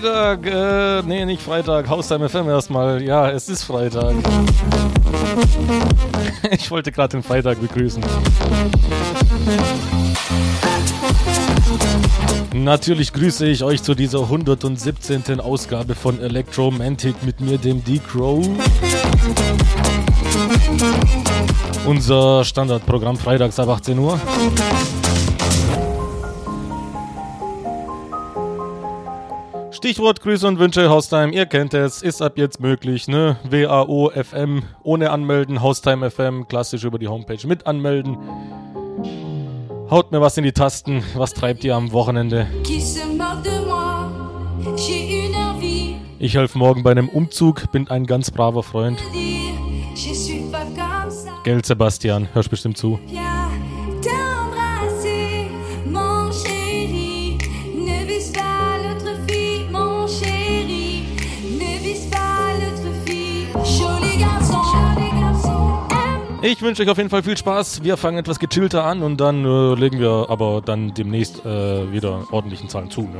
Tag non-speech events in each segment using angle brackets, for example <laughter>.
Freitag, äh, nee, nicht Freitag, Haustime FM erstmal. Ja, es ist Freitag. <laughs> Ich wollte gerade den Freitag begrüßen. Natürlich grüße ich euch zu dieser 117. Ausgabe von Electromantic mit mir, dem D-Crow. Unser Standardprogramm freitags ab 18 Uhr. Stichwort Grüße und Wünsche, Haustime, ihr kennt es, ist ab jetzt möglich, ne? WAO FM, ohne anmelden, Haustime FM, klassisch über die Homepage mit anmelden. Haut mir was in die Tasten, was treibt ihr am Wochenende? Ich helfe morgen bei einem Umzug, bin ein ganz braver Freund. Gell, Sebastian, hörst bestimmt zu. Ich wünsche euch auf jeden Fall viel Spaß. Wir fangen etwas gechillter an und dann äh, legen wir aber dann demnächst äh, wieder ordentlichen Zahlen zu. Ne?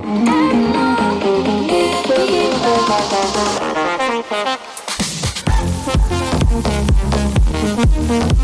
Joli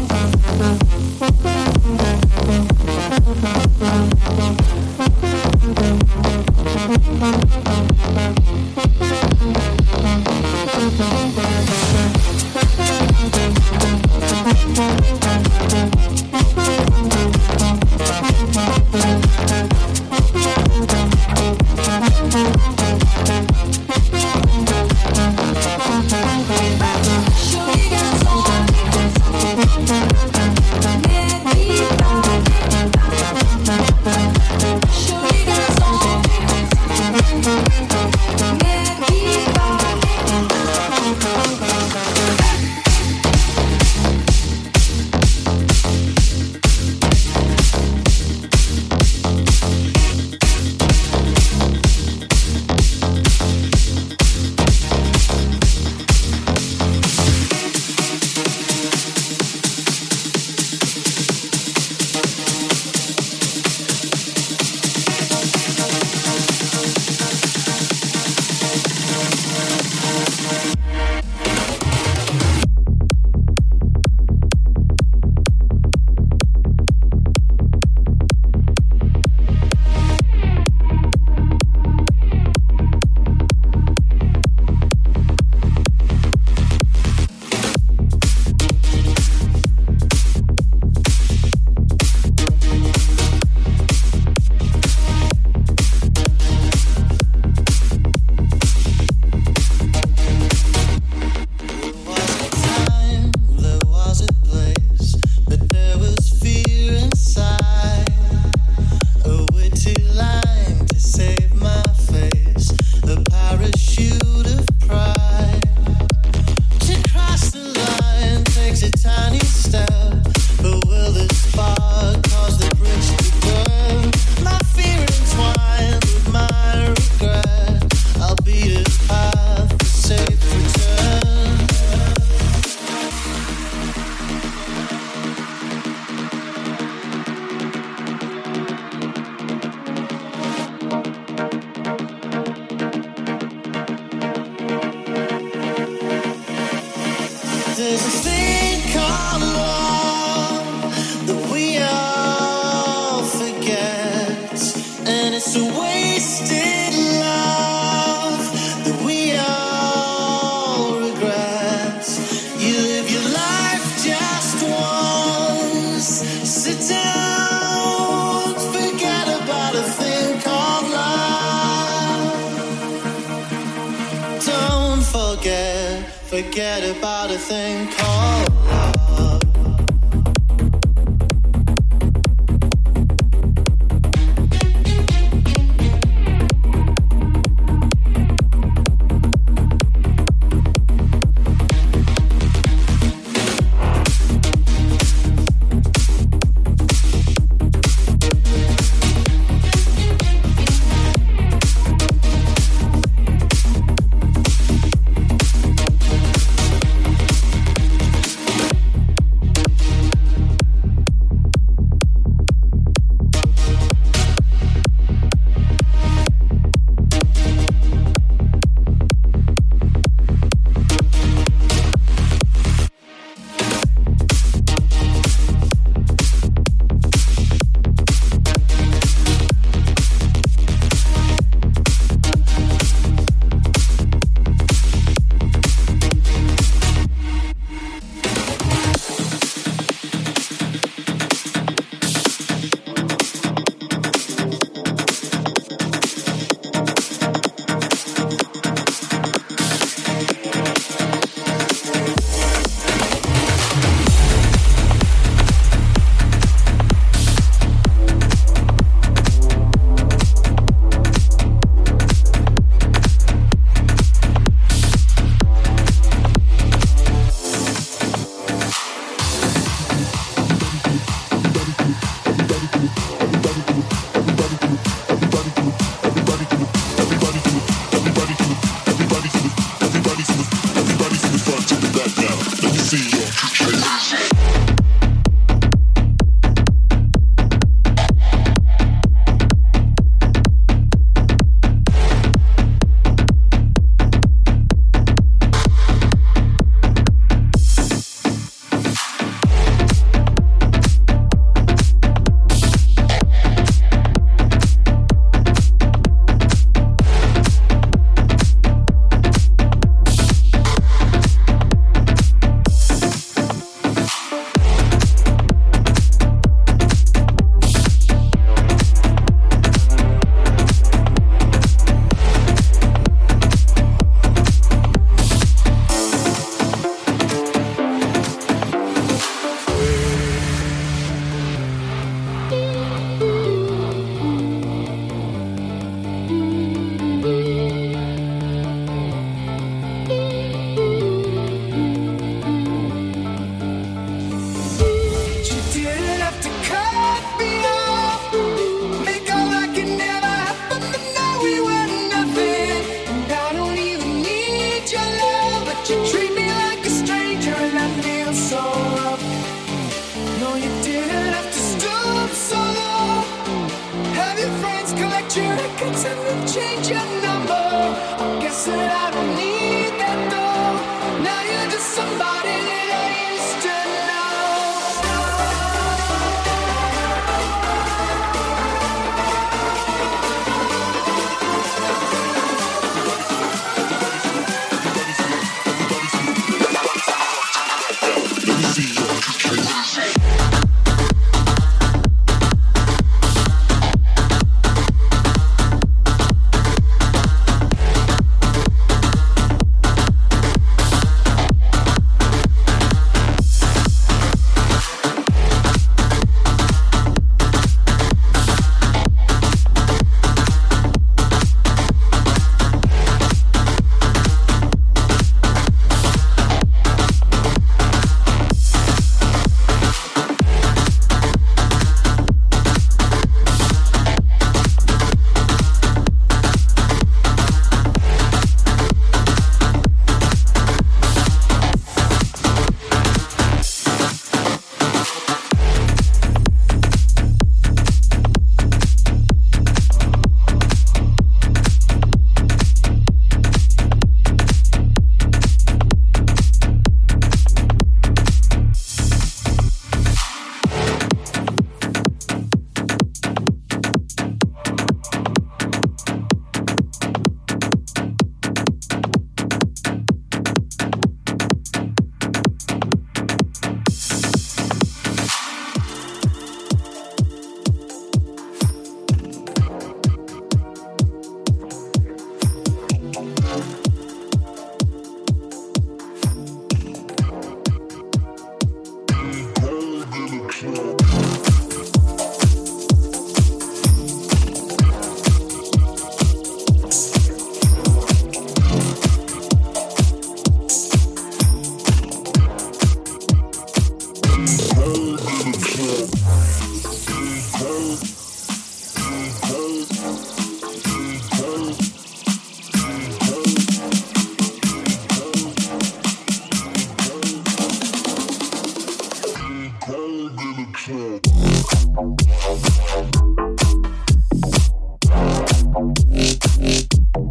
Thank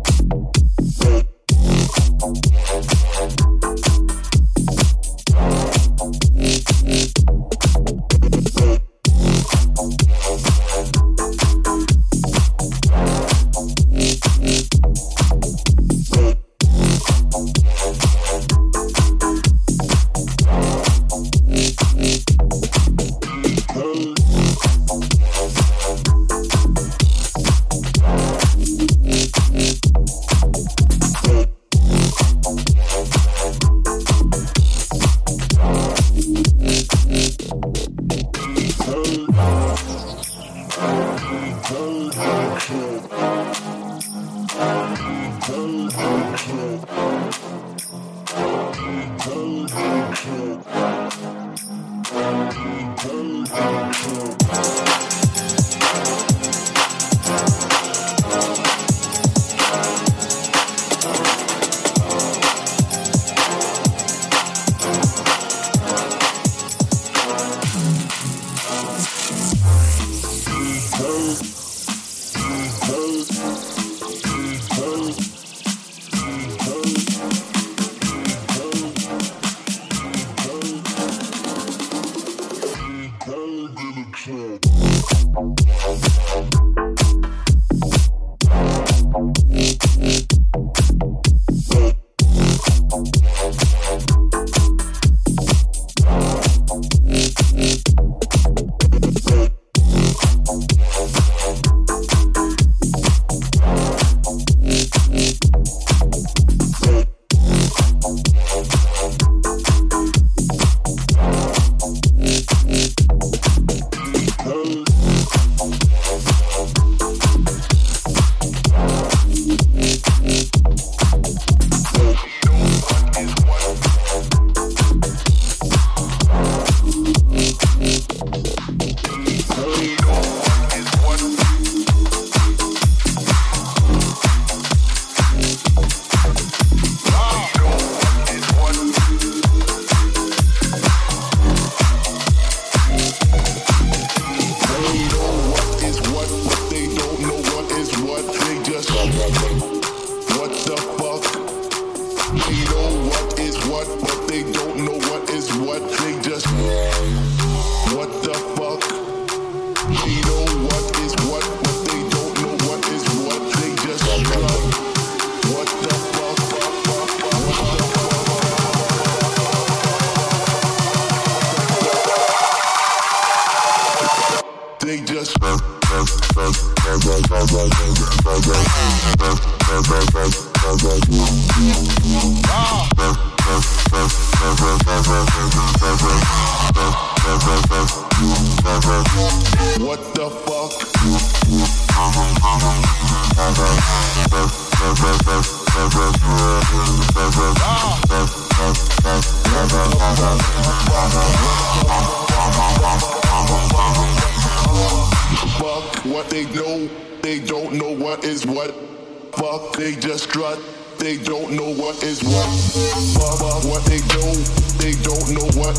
you.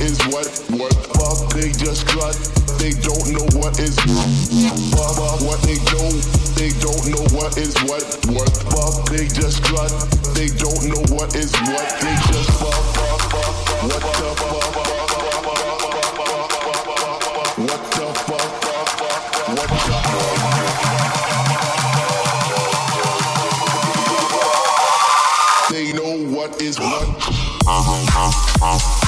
Is what. What? Fuck, they just strut, they don't know what is what. Fuck, fuck what they know, they don't know what is what. What? Fuck, they just strut, they don't know what is what. They just fuck, fuck, fuck. What the fuck? What the fuck? What the They know what is what.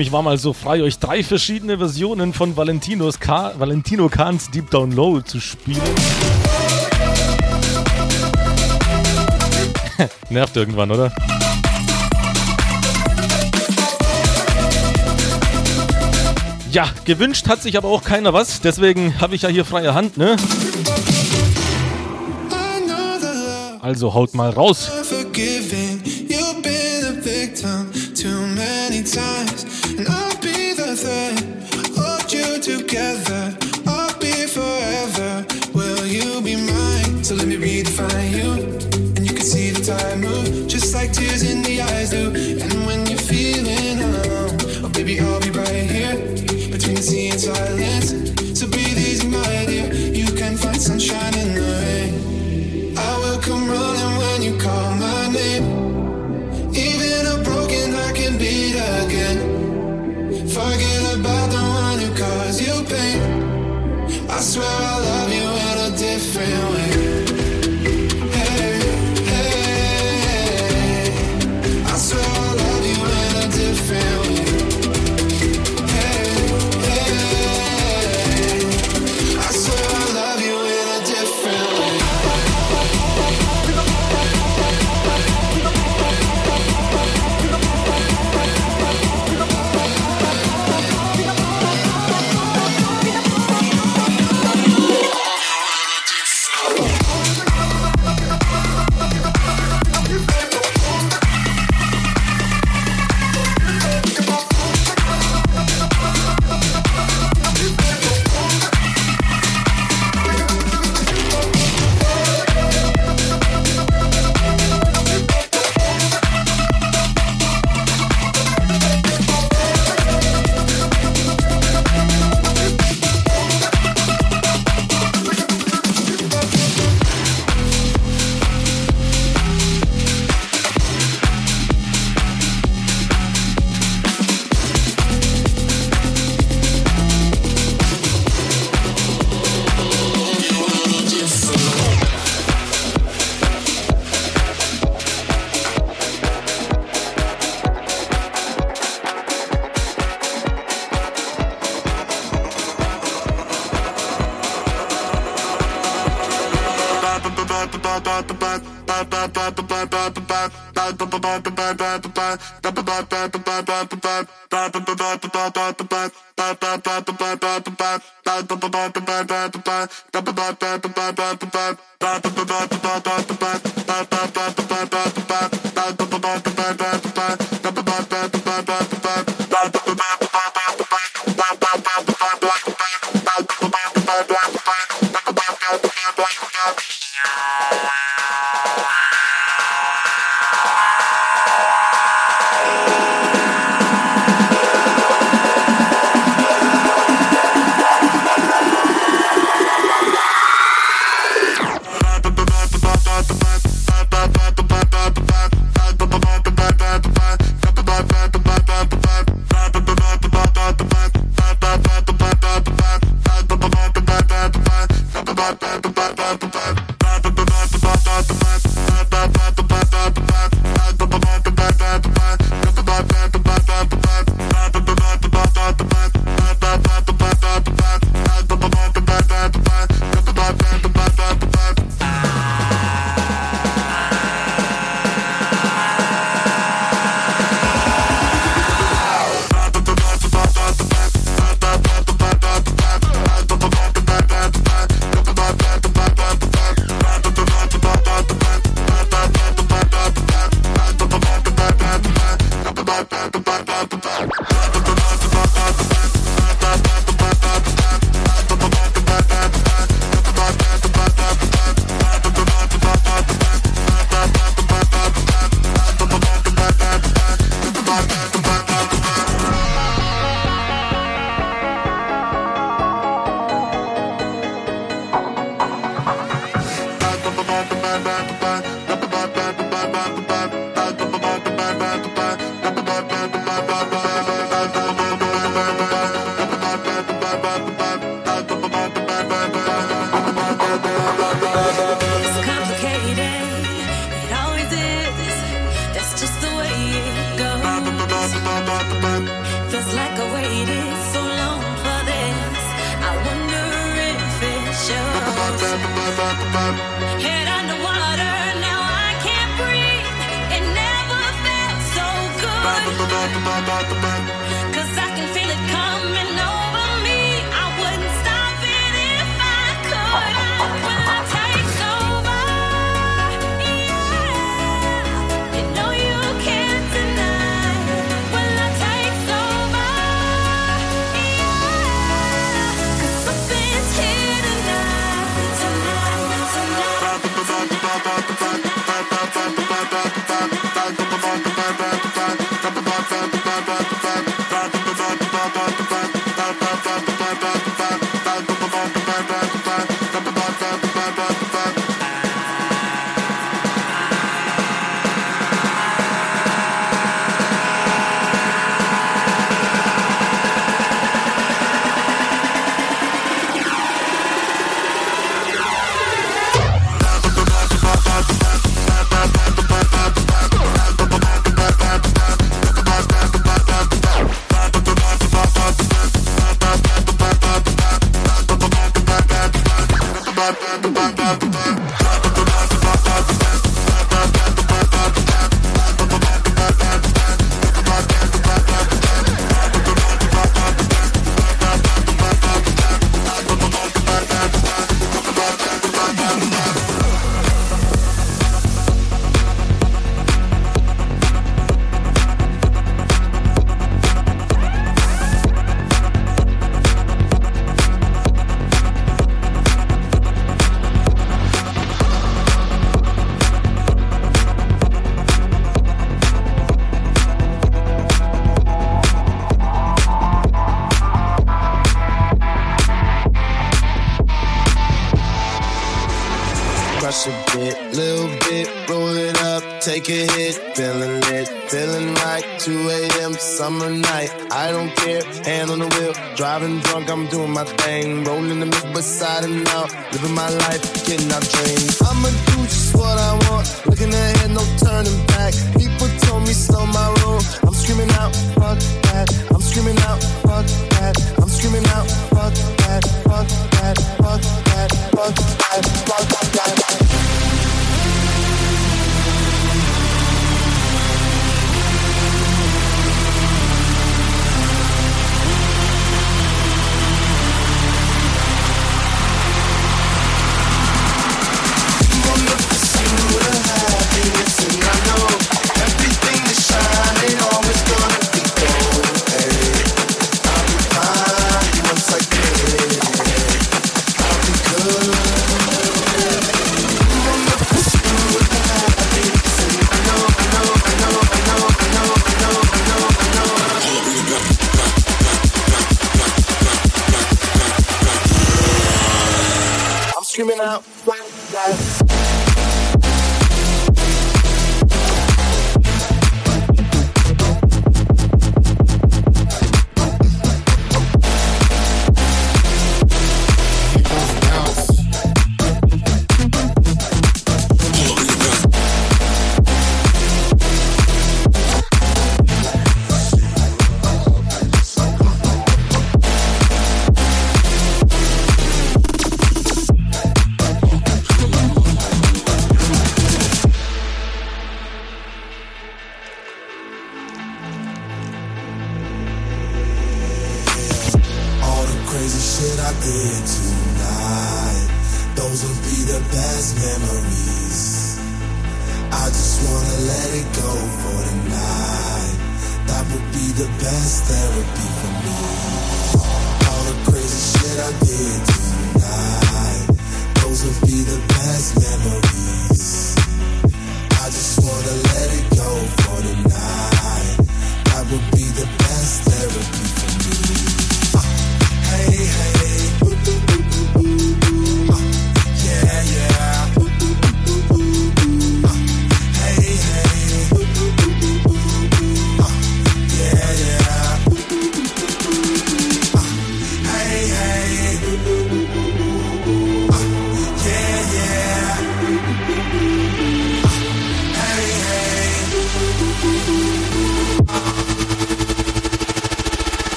Sam, ich war mal so frei, euch drei verschiedene Versionen von Valentinos Ka Valentino Kahns Deep Down Low zu spielen. <laughs> Nervt irgendwann, oder? Ja, gewünscht hat sich aber auch keiner was, deswegen habe ich ja hier freie Hand, ne? Also haut mal raus. Forgiving. Tears in the Bye.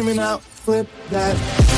I'm screaming out, flip that.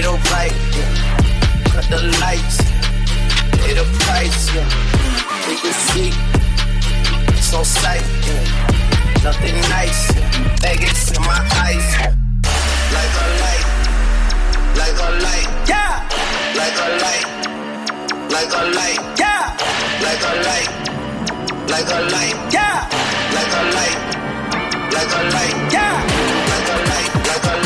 Made a right, yeah. cut the lights, pay the price, yeah. take a seat, it's on sight, yeah. nothing nice, yeah. Vegas in my eyes, like a light, like a light, yeah, like a light, like a light, yeah, like a light like a light, yeah, like a light, like a light, yeah, like a light, like a light,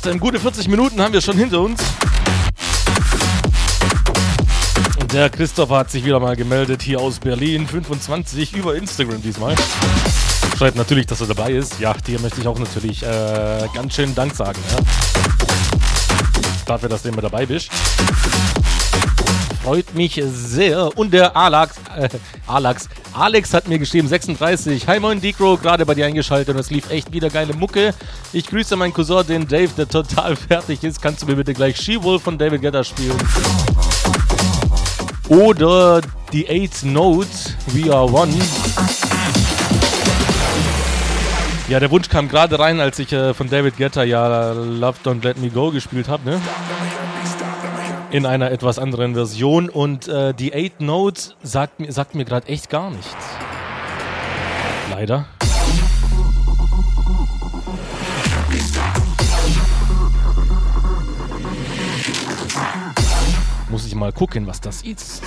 So, aus den gute 40 Minuten haben wir schon hinter uns. Und der Christopher hat sich wieder mal gemeldet hier aus Berlin, 25 über Instagram diesmal. Schreibt natürlich, dass er dabei ist. Ja, dir möchte ich auch natürlich äh, ganz schön Dank sagen. Ja. Dafür, dass du immer dabei bist. Freut mich sehr. Und der Alex, äh, Alex, Alex hat mir geschrieben, 36. Hi moin Decro, gerade bei dir eingeschaltet und es lief echt wieder geile Mucke. Ich grüße meinen Cousin, den Dave, der total fertig ist. Kannst du mir bitte gleich She-Wolf von David Guetta spielen? Oder die 8 Notes, We Are One. Ja, der Wunsch kam gerade rein, als ich äh, von David Guetta ja Love Don't Let Me Go gespielt habe, ne? In einer etwas anderen Version und äh, die 8 Notes sagt sagt mir gerade echt gar nichts. Leider. Muss ich mal gucken, was das ist.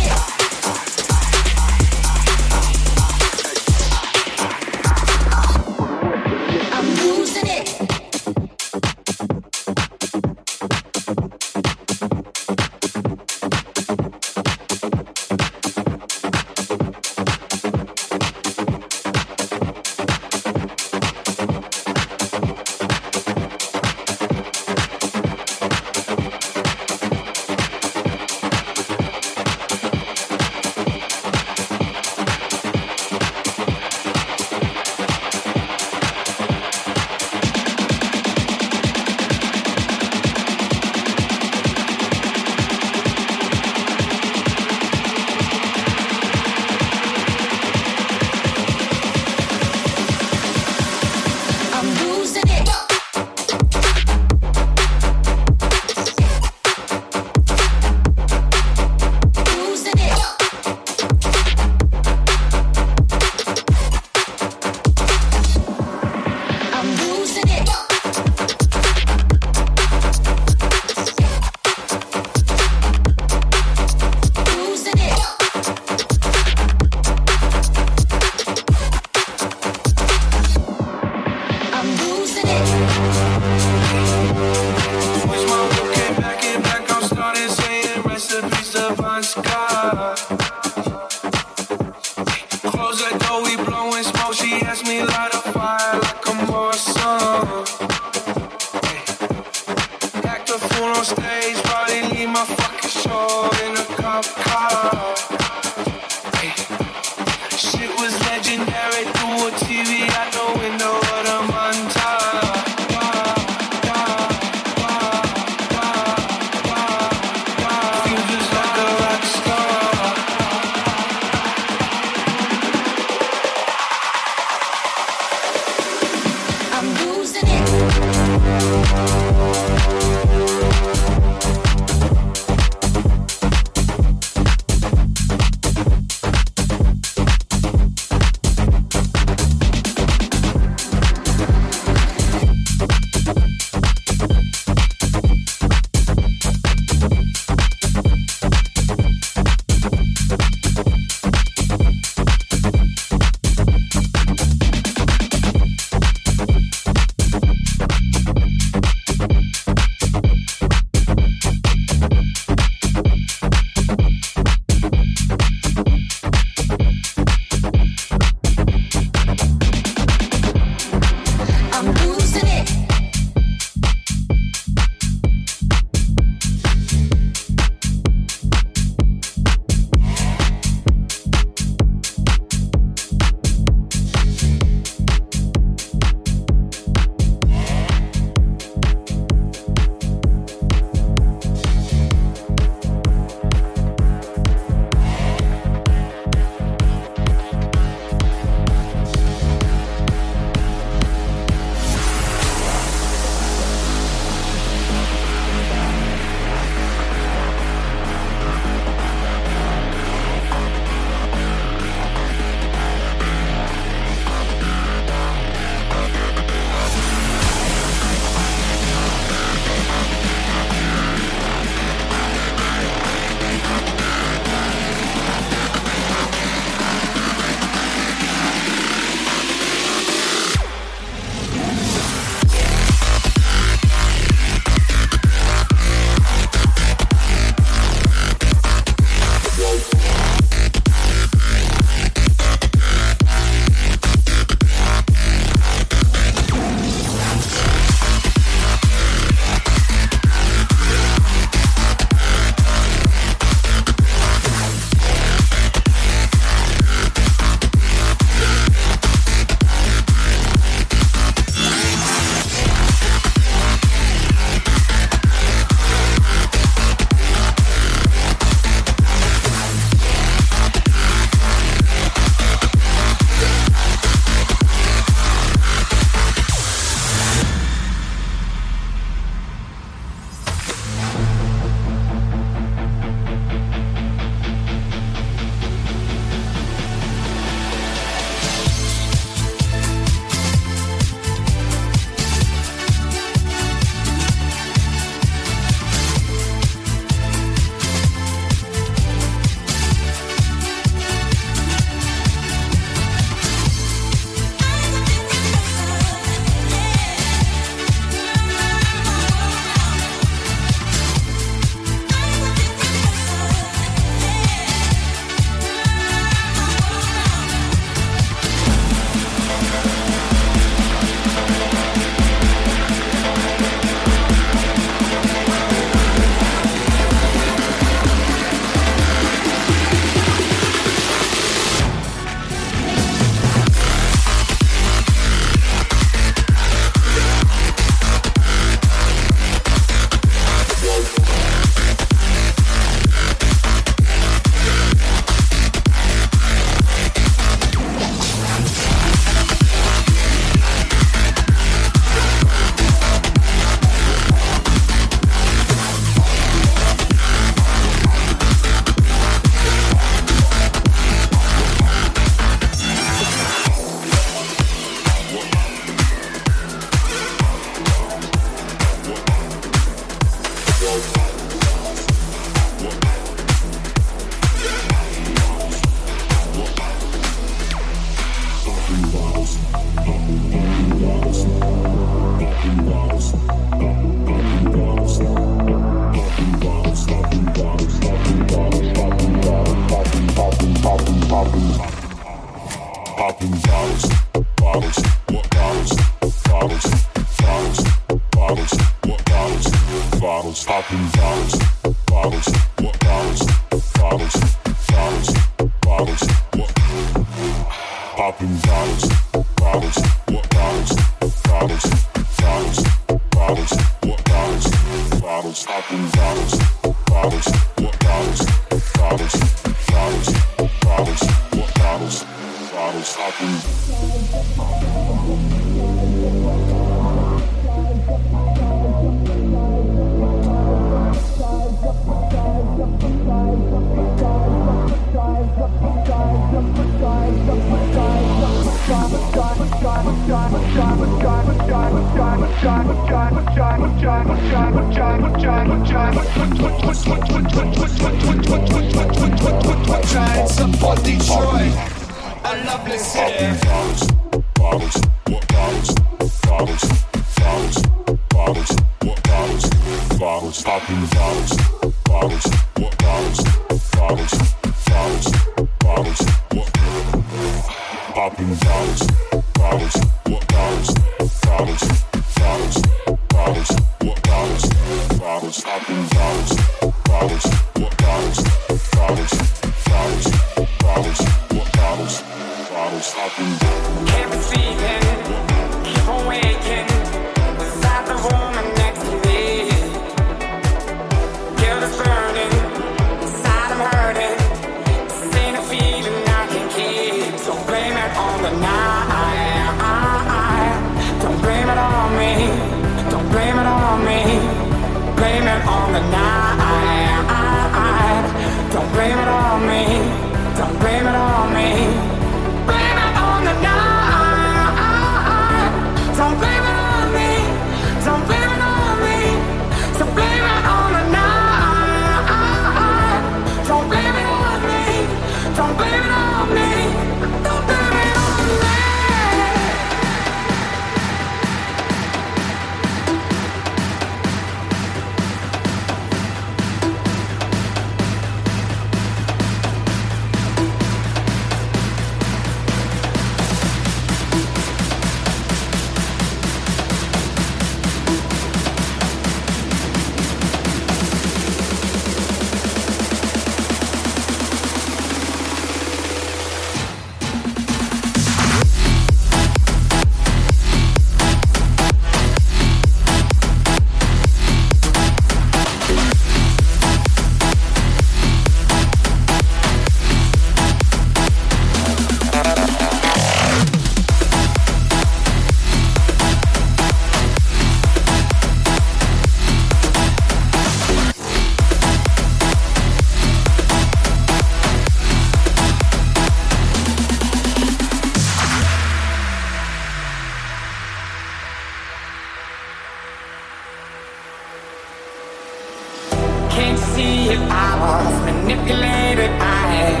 if I was manipulated. I had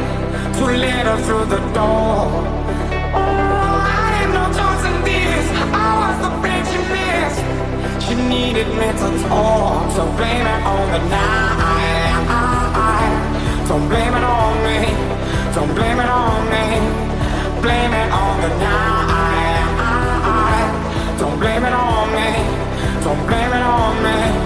to let her through the door. Oh, I had no choice in this. I was the bitch she missed. She needed me to talk, so blame it on the night. Don't blame it on me. Don't blame it on me. Blame it on the night. Don't blame it on me. Don't blame it on me.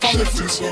放在之前。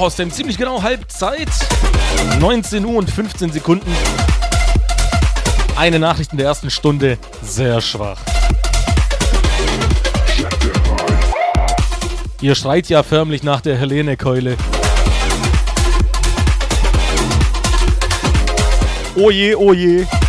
Nach aus dem ziemlich genau Halbzeit. 19 Uhr und 15 Sekunden. Eine Nachricht in der ersten Stunde. Sehr schwach. Ihr schreit ja förmlich nach der Helene-Keule. Oje, oh oje. Oh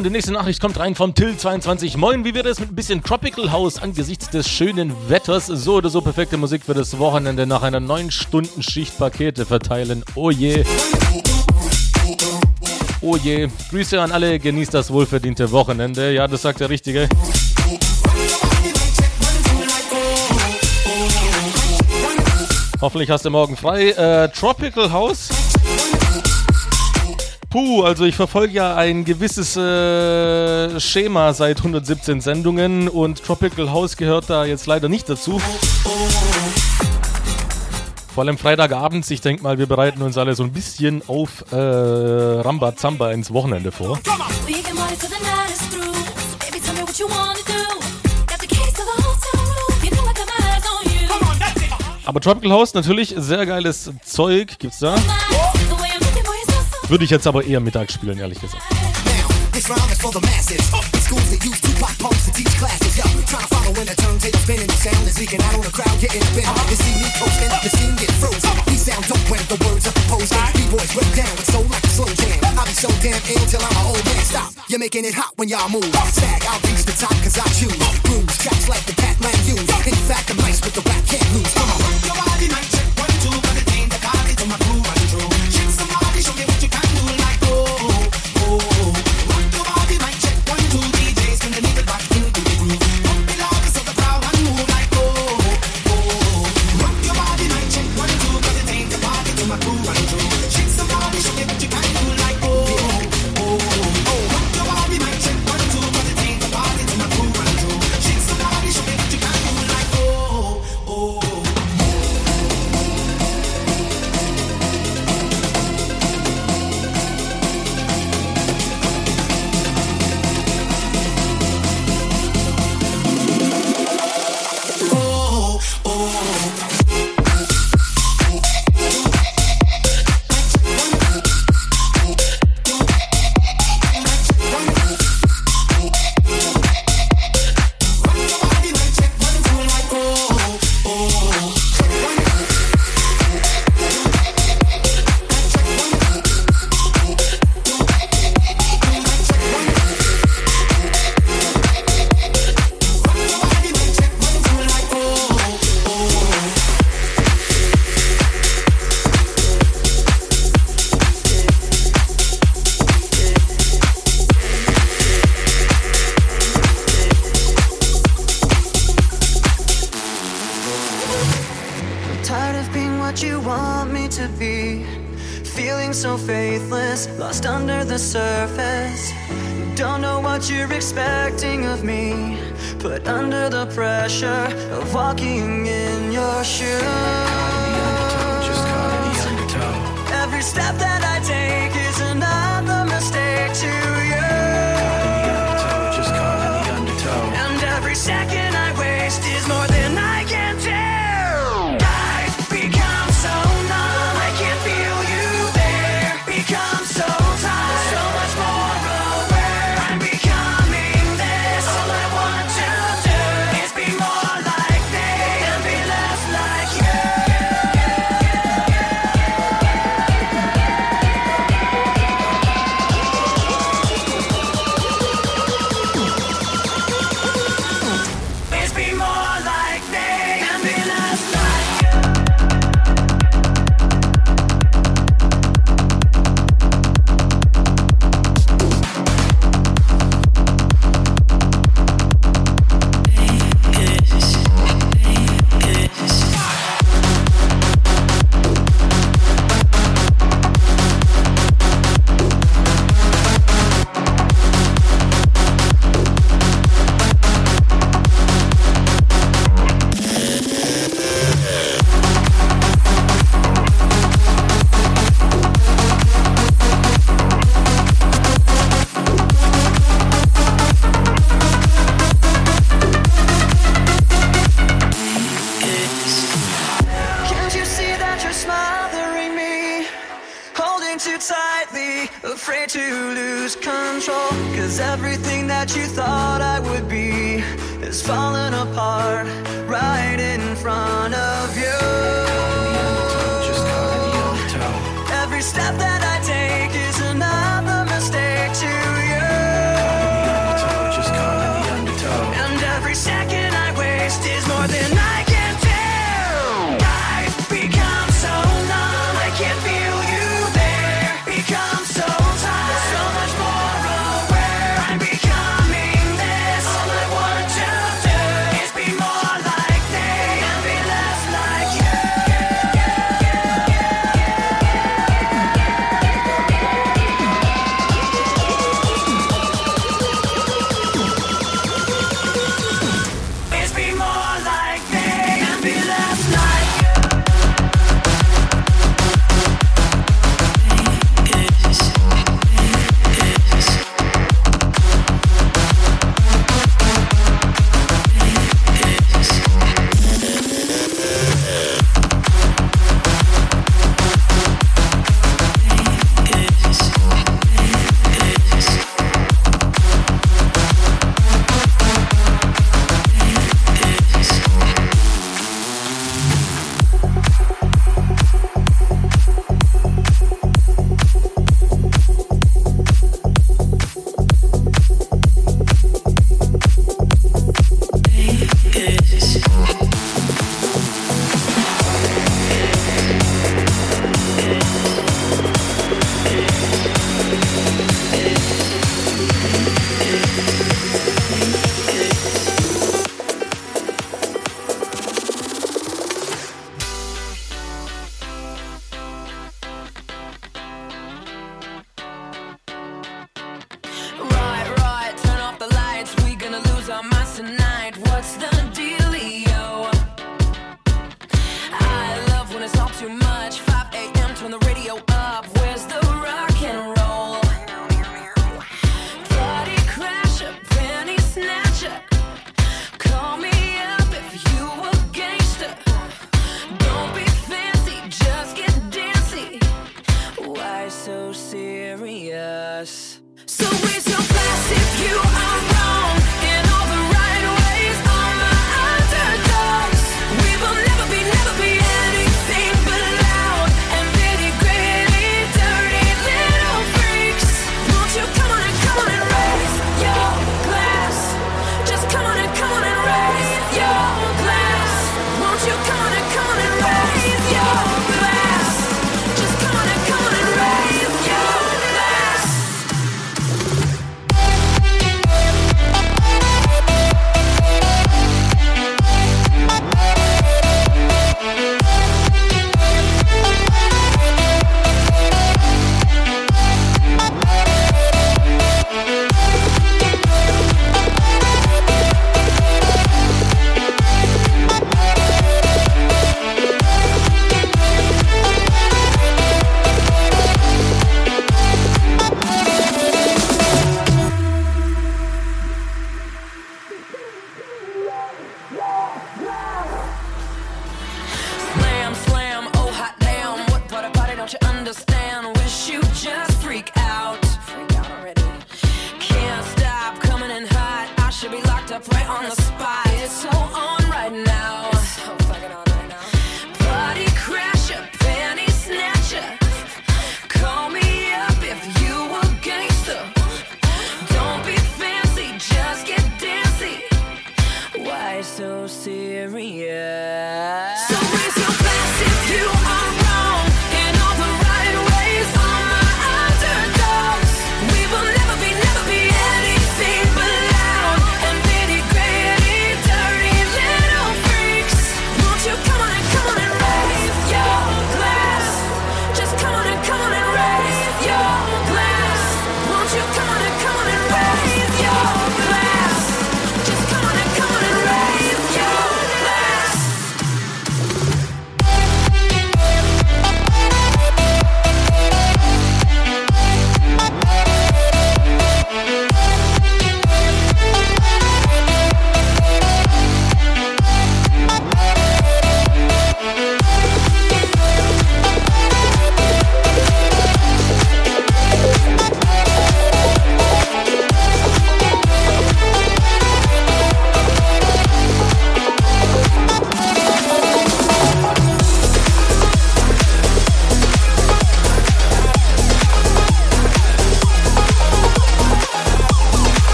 und die nächste Nachricht kommt rein vom Till22. Moin, wie wäre es mit ein bisschen Tropical House angesichts des schönen Wetters? So oder so perfekte Musik für das Wochenende nach einer 9-Stunden-Schicht Pakete verteilen. Oh je. Oh je. Grüße an alle, genießt das wohlverdiente Wochenende. Ja, das sagt der Richtige. Hoffentlich hast du morgen frei. Äh, Tropical House. Puh, also ich verfolge ja ein gewisses äh, Schema seit 117 Sendungen und Tropical House gehört da jetzt leider nicht dazu. Vor allem Freitagabends, ich denke mal, wir bereiten uns alle so ein bisschen auf äh, Ramba Zamba ins Wochenende vor. Aber Tropical House natürlich sehr geiles Zeug, gibt's da. The Würde ich jetzt aber eher mittags spielen, ehrlich gesagt. This round is for the masses. The schools that use Tupac pumps to teach classes. Yo, trying to follow when the turntable spinning. The sound is leaking out on the crowd, getting bent. You see me coasting, the scene get frozen. We sound dope when the words are composed. B-boys rip down with soul like a slow jam. I be so damn ill till I'm an old man. Stop, you're making it hot when y'all move. Stag, I'll reach the top cause I choose. Grooves, tracks like the Catland use. In fact, I'm nice with the rap, can't lose. Come on. Your body might check lost under the surface. Don't know what you're expecting of me. Put under the pressure of walking in your shoes. Every step that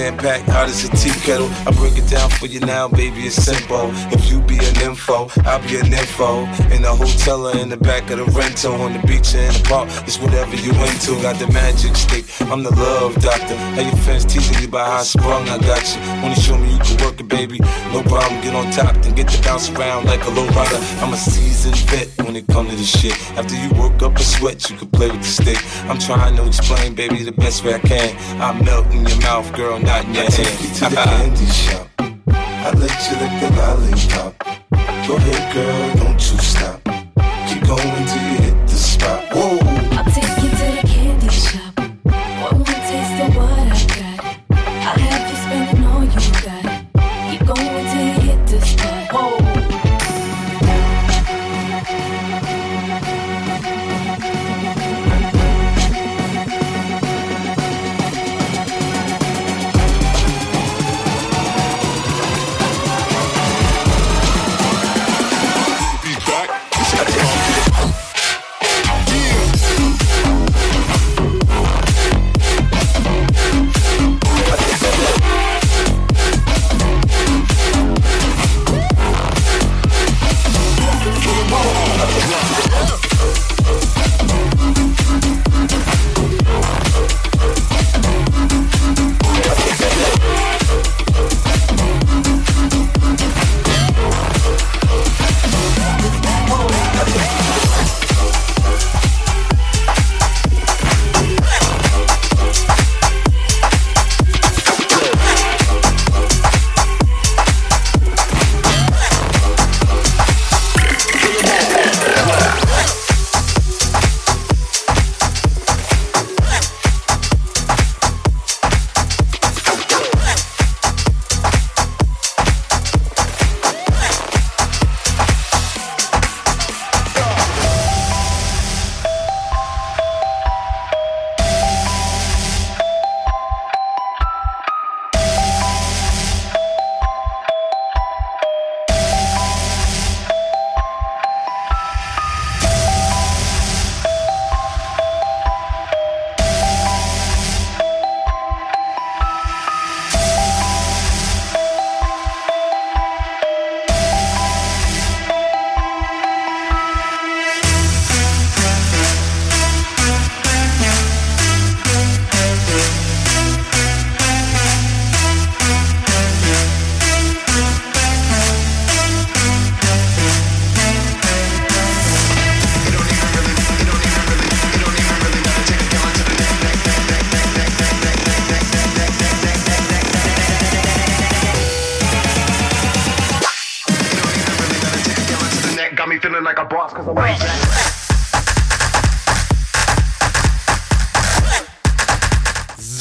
jam packed, hot as a tea kettle. I break it down for you now, baby, it's simple. If you be an info, I'll be an info. In the hotel or in the back of the rental, on the beach or in the park, it's whatever you into. Got the magic stick, I'm the love doctor. Hey, your fans teasing you by how I sprung, I got you. Wanna show me you can work it, baby? No problem, get on top, then get to bounce around like a low rider. I'm a seasoned vet it come to this shit. After you work up a sweat, you can play with the stick. I'm trying to explain, baby, the best way I can. I melt in your mouth, girl, not in your I hand. Take you to the candy shop. I let you lick the lollipop.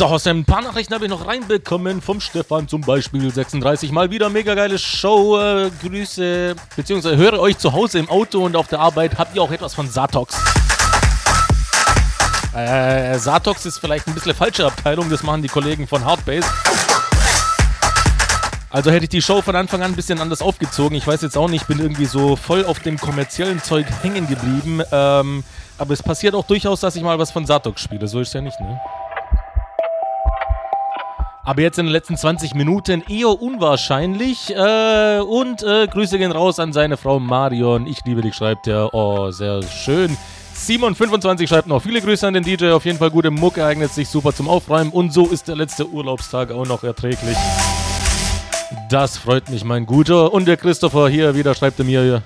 Aus ein paar Nachrichten habe ich noch reinbekommen. Vom Stefan zum Beispiel 36. Mal wieder mega geile Show. Äh, Grüße, beziehungsweise höre euch zu Hause im Auto und auf der Arbeit. Habt ihr auch etwas von Satox? Äh, Satox ist vielleicht ein bisschen falsche Abteilung. Das machen die Kollegen von Hardbase. Also hätte ich die Show von Anfang an ein bisschen anders aufgezogen. Ich weiß jetzt auch nicht, bin irgendwie so voll auf dem kommerziellen Zeug hängen geblieben. Ähm, aber es passiert auch durchaus, dass ich mal was von Satox spiele. So ist ja nicht, ne? Aber jetzt in den letzten 20 Minuten eher unwahrscheinlich. Äh, und äh, Grüße gehen raus an seine Frau Marion. Ich liebe dich, schreibt er. Oh, sehr schön. Simon25 schreibt noch viele Grüße an den DJ. Auf jeden Fall gute Mucke, eignet sich super zum Aufräumen. Und so ist der letzte Urlaubstag auch noch erträglich. Das freut mich, mein Guter. Und der Christopher hier wieder schreibt mir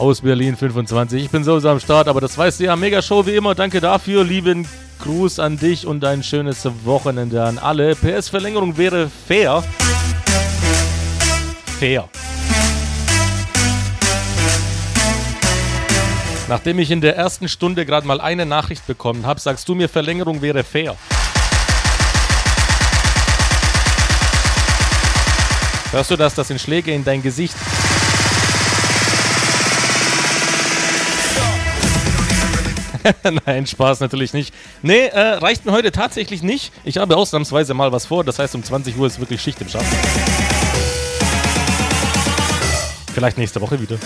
aus Berlin 25. Ich bin sowieso am Start, aber das weißt du ja. Mega Show wie immer. Danke dafür. Lieben Gruß an dich und ein schönes Wochenende an alle. PS-Verlängerung wäre fair. Fair. Nachdem ich in der ersten Stunde gerade mal eine Nachricht bekommen habe, sagst du mir, Verlängerung wäre fair. Hörst du das? Das sind Schläge in dein Gesicht. <laughs> Nein, Spaß natürlich nicht. Nee, äh, reicht mir heute tatsächlich nicht. Ich habe ausnahmsweise mal was vor. Das heißt, um 20 Uhr ist wirklich Schicht im Schacht. Vielleicht nächste Woche wieder.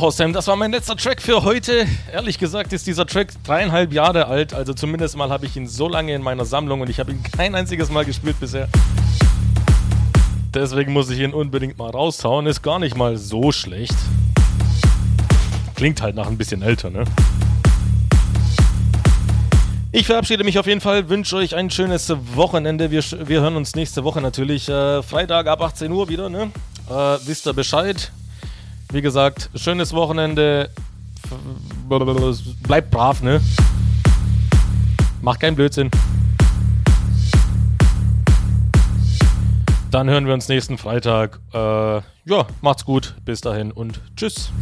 Haustime, das war mein letzter Track für heute. Ehrlich gesagt ist dieser Track dreieinhalb Jahre alt. Also zumindest mal habe ich ihn so lange in meiner Sammlung und ich habe ihn kein einziges Mal gespielt bisher. Deswegen muss ich ihn unbedingt mal raushauen. Ist gar nicht mal so schlecht. Klingt halt nach ein bisschen älter, ne? Ich verabschiede mich auf jeden Fall, wünsche euch ein schönes Wochenende. Wir, wir hören uns nächste Woche natürlich äh, Freitag ab 18 Uhr wieder, ne? Äh, wisst ihr Bescheid? Wie gesagt, schönes Wochenende. Bleibt brav, ne? Macht keinen Blödsinn. Dann hören wir uns nächsten Freitag. Äh, ja, macht's gut. Bis dahin und tschüss.